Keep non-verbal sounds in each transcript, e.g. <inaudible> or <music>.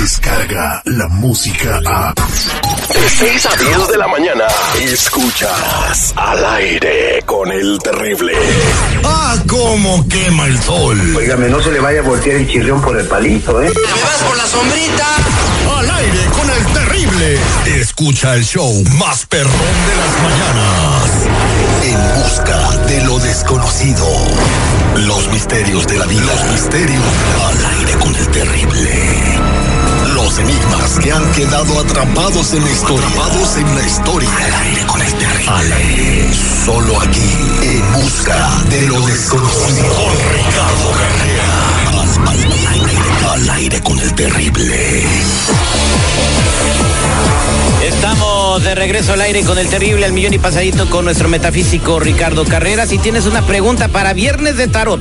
Llega la música a... De 6 a 10 de la mañana, escuchas al aire con el terrible. ¡Ah, cómo quema el sol! Óigame, no se le vaya a voltear el chirrión por el palito, ¿eh? ¡Me vas por la sombrita! ¡Al aire con el terrible! Escucha el show más perrón de las mañanas. En busca de lo desconocido. Los misterios de la vida. Los misterios al aire con el terrible. Los enigmas que han quedado atrapados en la historia. Atrapados en la historia. Al aire con el terrible. Al aire. Solo aquí. En busca de lo desconocido. Con Ricardo Carrera. Al, aire con el terrible. Estamos de regreso al aire con el terrible al millón y pasadito con nuestro metafísico Ricardo Carrera. Si tienes una pregunta para Viernes de Tarot,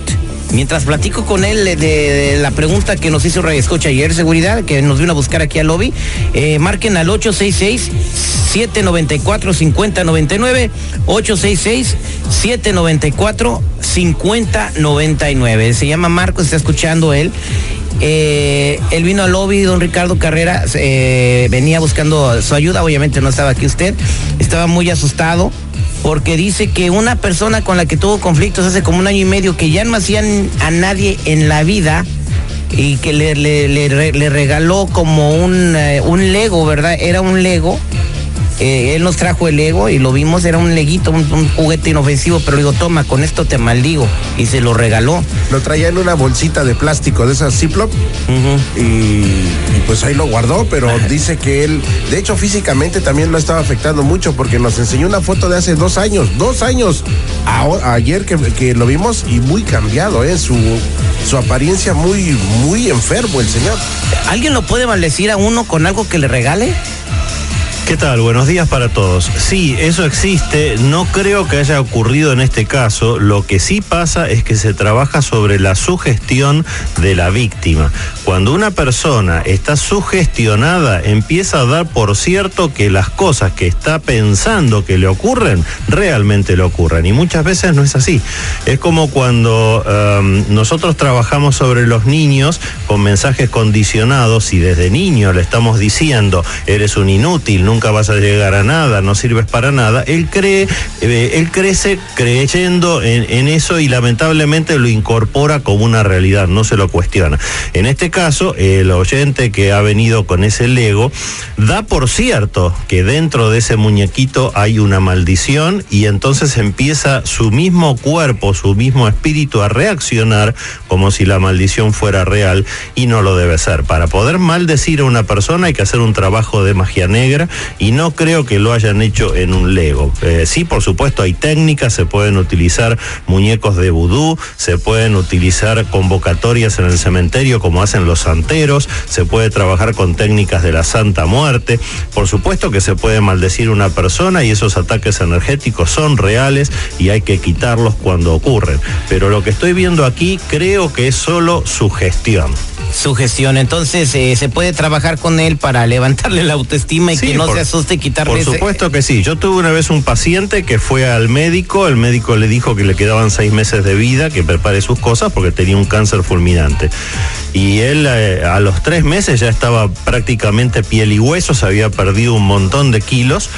mientras platico con él de, la pregunta que nos hizo Escucha ayer, seguridad, que nos vino a buscar aquí al lobby, eh, marquen al 866-794-5099, 866-794-5099. Se llama Marcos, está escuchando él. Eh, él vino al lobby, don Ricardo Carrera, eh, venía buscando su ayuda, obviamente no estaba aquí usted, estaba muy asustado porque dice que una persona con la que tuvo conflictos hace como un año y medio, que ya no hacían a nadie en la vida y que le, le, regaló como un, eh, un Lego, ¿verdad? Era un Lego. Eh, él nos trajo el Lego y lo vimos, era un leguito, un, un, juguete inofensivo, pero digo, toma, con esto te maldigo. Y se lo regaló. Lo traía en una bolsita de plástico de esas Ziploc Uh -huh. y, y, pues ahí lo guardó, pero Ajá. dice que él, de hecho físicamente también lo estaba afectando mucho porque nos enseñó una foto de hace dos años, dos años, a, ayer que, que, lo vimos y muy cambiado, ¿eh? Su, su apariencia muy, muy enfermo el señor. ¿Alguien lo puede maldecir a uno con algo que le regale? ¿Qué tal? Buenos días para todos. Sí, eso existe. No creo que haya ocurrido en este caso. Lo que sí pasa es que se trabaja sobre la sugestión de la víctima. Cuando una persona está sugestionada, empieza a dar por cierto que las cosas que está pensando que le ocurren, realmente le ocurren. Y muchas veces no es así. Es como cuando um, nosotros trabajamos sobre los niños con mensajes condicionados y desde niño le estamos diciendo, eres un inútil, nunca vas a llegar a nada, no sirves para nada, él cree, eh, él crece creyendo en, en, eso y lamentablemente lo incorpora como una realidad, no se lo cuestiona. En este caso, el oyente que ha venido con ese Lego da por cierto que dentro de ese muñequito hay una maldición y entonces empieza su mismo cuerpo, su mismo espíritu a reaccionar como si la maldición fuera real y no lo debe ser. Para poder maldecir a una persona hay que hacer un trabajo de magia negra y no creo que lo hayan hecho en un Lego. Eh, sí, por supuesto, hay técnicas, se pueden utilizar muñecos de vudú, se pueden utilizar convocatorias en el cementerio como hacen los santeros, se puede trabajar con técnicas de la Santa Muerte, por supuesto que se puede maldecir una persona y esos ataques energéticos son reales y hay que quitarlos cuando ocurren. Pero lo que estoy viendo aquí creo que es solo sugestión su gestión. Entonces, eh, ¿se puede trabajar con él para levantarle la autoestima y sí, que no por, se asuste y quitarle Por ese... supuesto que sí. Yo tuve una vez un paciente que fue al médico, el médico le dijo que le quedaban seis meses de vida, que prepare sus cosas porque tenía un cáncer fulminante. Y él eh, a los tres meses ya estaba prácticamente piel y huesos, había perdido un montón de kilos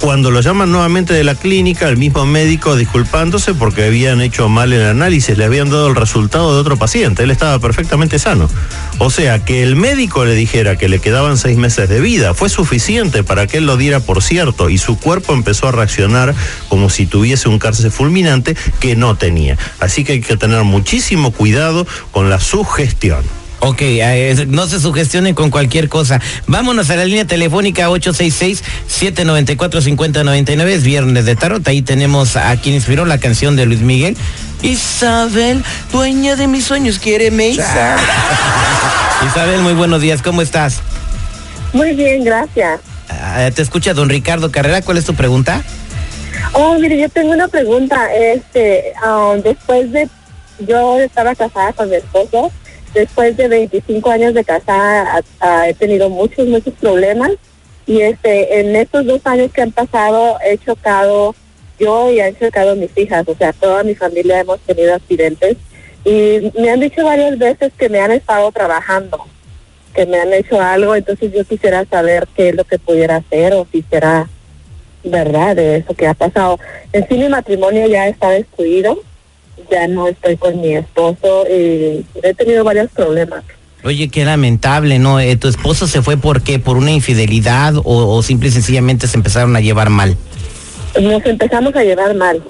cuando lo llaman nuevamente de la clínica, el mismo médico disculpándose porque habían hecho mal el análisis, le habían dado el resultado de otro paciente, él estaba perfectamente sano. O sea, que el médico le dijera que le quedaban seis meses de vida fue suficiente para que él lo diera por cierto y su cuerpo empezó a reaccionar como si tuviese un cáncer fulminante que no tenía. Así que hay que tener muchísimo cuidado con la sugestión. Ok, no se sugestionen con cualquier cosa. Vámonos a la línea telefónica 866-794-5099. Es viernes de tarot. Ahí tenemos a quien inspiró la canción de Luis Miguel. Isabel, dueña de mis sueños, quiere Isabel. <laughs> Isabel, muy buenos días. ¿Cómo estás? Muy bien, gracias. Uh, te escucha don Ricardo Carrera. ¿Cuál es tu pregunta? Oh, mire, yo tengo una pregunta. Este, um, después de, yo estaba casada con mi esposo después de 25 años de casada he tenido muchos, muchos problemas. Y este en estos dos años que han pasado he chocado yo y han chocado mis hijas, o sea, toda mi familia hemos tenido accidentes. Y me han dicho varias veces que me han estado trabajando, que me han hecho algo, entonces yo quisiera saber qué es lo que pudiera hacer o si será verdad de eso que ha pasado. En sí mi matrimonio ya está destruido, ya no estoy con mi esposo y he tenido varios problemas. Oye, qué lamentable, ¿no? Eh, ¿Tu esposo se fue por qué? ¿Por una infidelidad o, o simple y sencillamente se empezaron a llevar mal? Nos empezamos a llevar mal.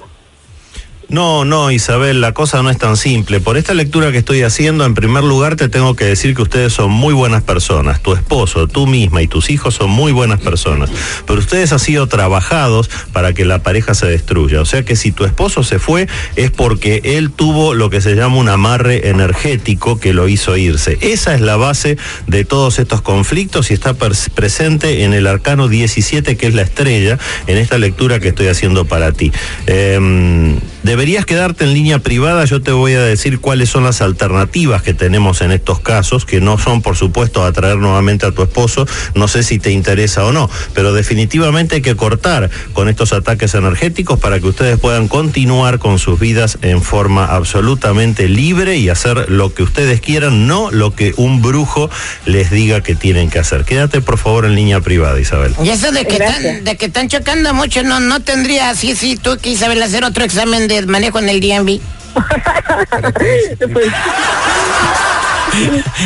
No, no, Isabel, la cosa no es tan simple. Por esta lectura que estoy haciendo, en primer lugar te tengo que decir que ustedes son muy buenas personas. Tu esposo, tú misma y tus hijos son muy buenas personas. Pero ustedes han sido trabajados para que la pareja se destruya. O sea que si tu esposo se fue es porque él tuvo lo que se llama un amarre energético que lo hizo irse. Esa es la base de todos estos conflictos y está presente en el arcano 17, que es la estrella, en esta lectura que estoy haciendo para ti. Eh, Deberías quedarte en línea privada, yo te voy a decir cuáles son las alternativas que tenemos en estos casos, que no son por supuesto atraer nuevamente a tu esposo, no sé si te interesa o no, pero definitivamente hay que cortar con estos ataques energéticos para que ustedes puedan continuar con sus vidas en forma absolutamente libre y hacer lo que ustedes quieran, no lo que un brujo les diga que tienen que hacer. Quédate por favor en línea privada, Isabel. Y eso de que, están, de que están chocando mucho, no, no tendría, sí, sí, tú que Isabel hacer otro examen de manejo en el DMV? <laughs>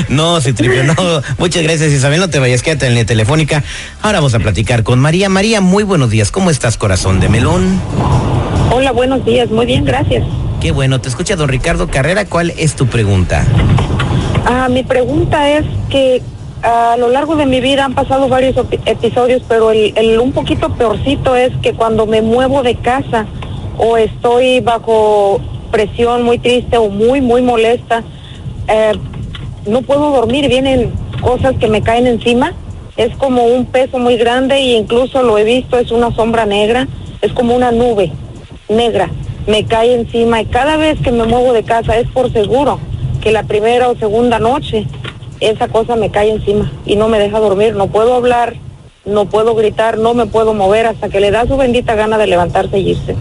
No, Citripio, no. Muchas gracias, Isabel. No te vayas, quédate en la telefónica. Ahora vamos a platicar con María. María, muy buenos días. ¿Cómo estás, corazón de melón? Hola, buenos días. Muy bien, gracias. Qué bueno. Te escucha don Ricardo Carrera. ¿Cuál es tu pregunta? Ah, mi pregunta es que a lo largo de mi vida han pasado varios episodios, pero el, el un poquito peorcito es que cuando me muevo de casa, o estoy bajo presión muy triste o muy, muy molesta, eh, no puedo dormir, vienen cosas que me caen encima, es como un peso muy grande e incluso lo he visto, es una sombra negra, es como una nube negra, me cae encima y cada vez que me muevo de casa es por seguro que la primera o segunda noche esa cosa me cae encima y no me deja dormir, no puedo hablar, no puedo gritar, no me puedo mover hasta que le da su bendita gana de levantarse y irse.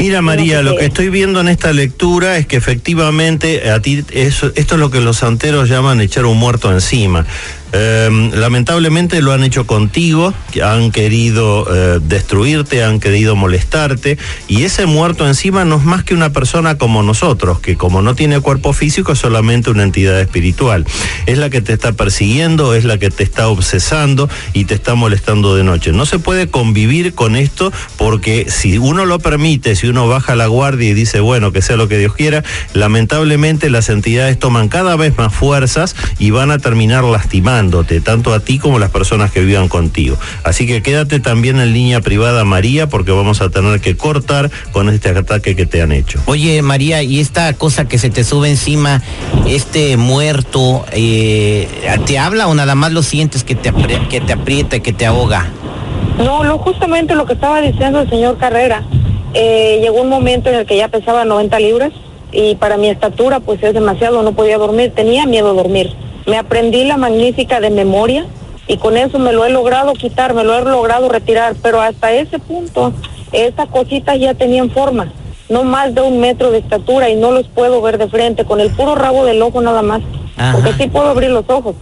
Mira María, lo que estoy viendo en esta lectura es que efectivamente a ti esto es lo que los santeros llaman echar un muerto encima. Em, lamentablemente lo han hecho contigo, han querido eh, destruirte, han querido molestarte y ese muerto encima no es más que una persona como nosotros, que como no tiene cuerpo físico es solamente una entidad espiritual. Es la que te está persiguiendo, es la que te está obsesando y te está molestando de noche. No se puede convivir con esto porque si uno lo permite, si uno baja la guardia y dice, bueno, que sea lo que Dios quiera, lamentablemente las entidades toman cada vez más fuerzas y van a terminar tanto a ti como a las personas que vivan contigo. Así que quédate también en línea privada, María, porque vamos a tener que cortar con este ataque que te han hecho. Oye, María, ¿y esta cosa que se te sube encima, este muerto, eh, te habla o nada más lo sientes que te, que te aprieta, que te ahoga? No, lo, justamente lo que estaba diciendo el señor Carrera. Eh, llegó un momento en el que ya pesaba 90 libras y para mi estatura pues es demasiado, no podía dormir, tenía miedo a dormir. Me aprendí la magnífica de memoria y con eso me lo he logrado quitar, me lo he logrado retirar, pero hasta ese punto esas cositas ya tenían forma, no más de un metro de estatura y no los puedo ver de frente, con el puro rabo del ojo nada más, porque sí puedo abrir los ojos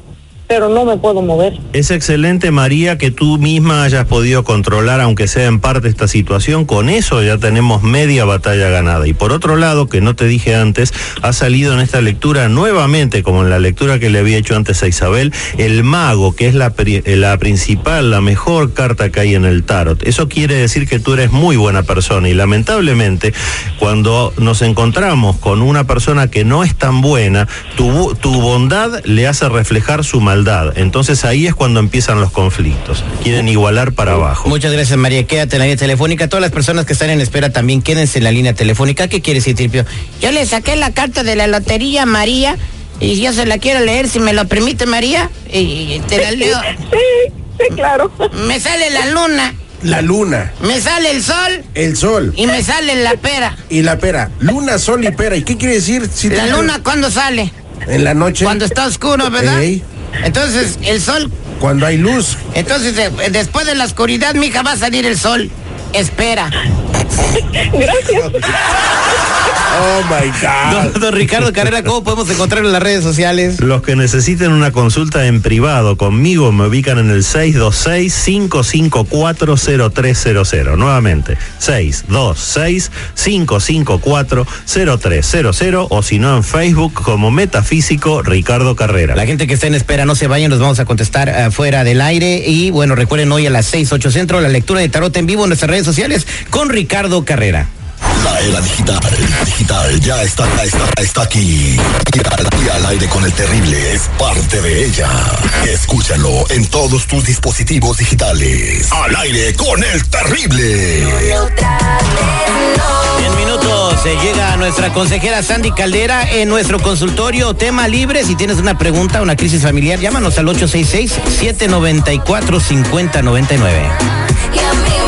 pero no me puedo mover. Es excelente, María, que tú misma hayas podido controlar, aunque sea en parte, esta situación. Con eso ya tenemos media batalla ganada. Y por otro lado, que no te dije antes, ha salido en esta lectura nuevamente, como en la lectura que le había hecho antes a Isabel, el mago, que es la, la principal, la mejor carta que hay en el tarot. Eso quiere decir que tú eres muy buena persona. Y lamentablemente, cuando nos encontramos con una persona que no es tan buena, tu, tu bondad le hace reflejar su maldad entonces ahí es cuando empiezan los conflictos. Quieren igualar para abajo. Muchas gracias, María. Quédate en la línea telefónica. Todas las personas que están en espera también quédense en la línea telefónica. ¿Qué quiere decir, Tripio? Yo le saqué la carta de la lotería, María, y yo se la quiero leer, si me lo permite, María. Y te la leo. Sí, sí, claro. Me sale la luna. La luna. Me sale el sol. El sol. Y me sale la pera. Y la pera. Luna, sol y pera. ¿Y qué quiere decir? Si la luna, ¿cuándo sale? En la noche. Cuando está oscuro, ¿verdad? Entonces, el sol. Cuando hay luz. Entonces, después de la oscuridad, mija, va a salir el sol. Espera. Gracias. <laughs> Oh my God. Don, don Ricardo Carrera, ¿cómo podemos encontrar en las redes sociales? Los que necesiten una consulta en privado conmigo me ubican en el 626-554-0300. Nuevamente, 626-554-0300 o si no en Facebook como Metafísico Ricardo Carrera. La gente que está en espera, no se vayan, nos vamos a contestar eh, fuera del aire. Y bueno, recuerden hoy a las 6, 8 centro, la lectura de tarot en vivo en nuestras redes sociales con Ricardo Carrera. La era digital, digital, ya está, está, está aquí. Y al, y al aire con el terrible es parte de ella. Escúchalo en todos tus dispositivos digitales. Al aire con el terrible. En minutos se llega nuestra consejera Sandy Caldera en nuestro consultorio tema libre. Si tienes una pregunta, una crisis familiar, llámanos al 866-794-5099.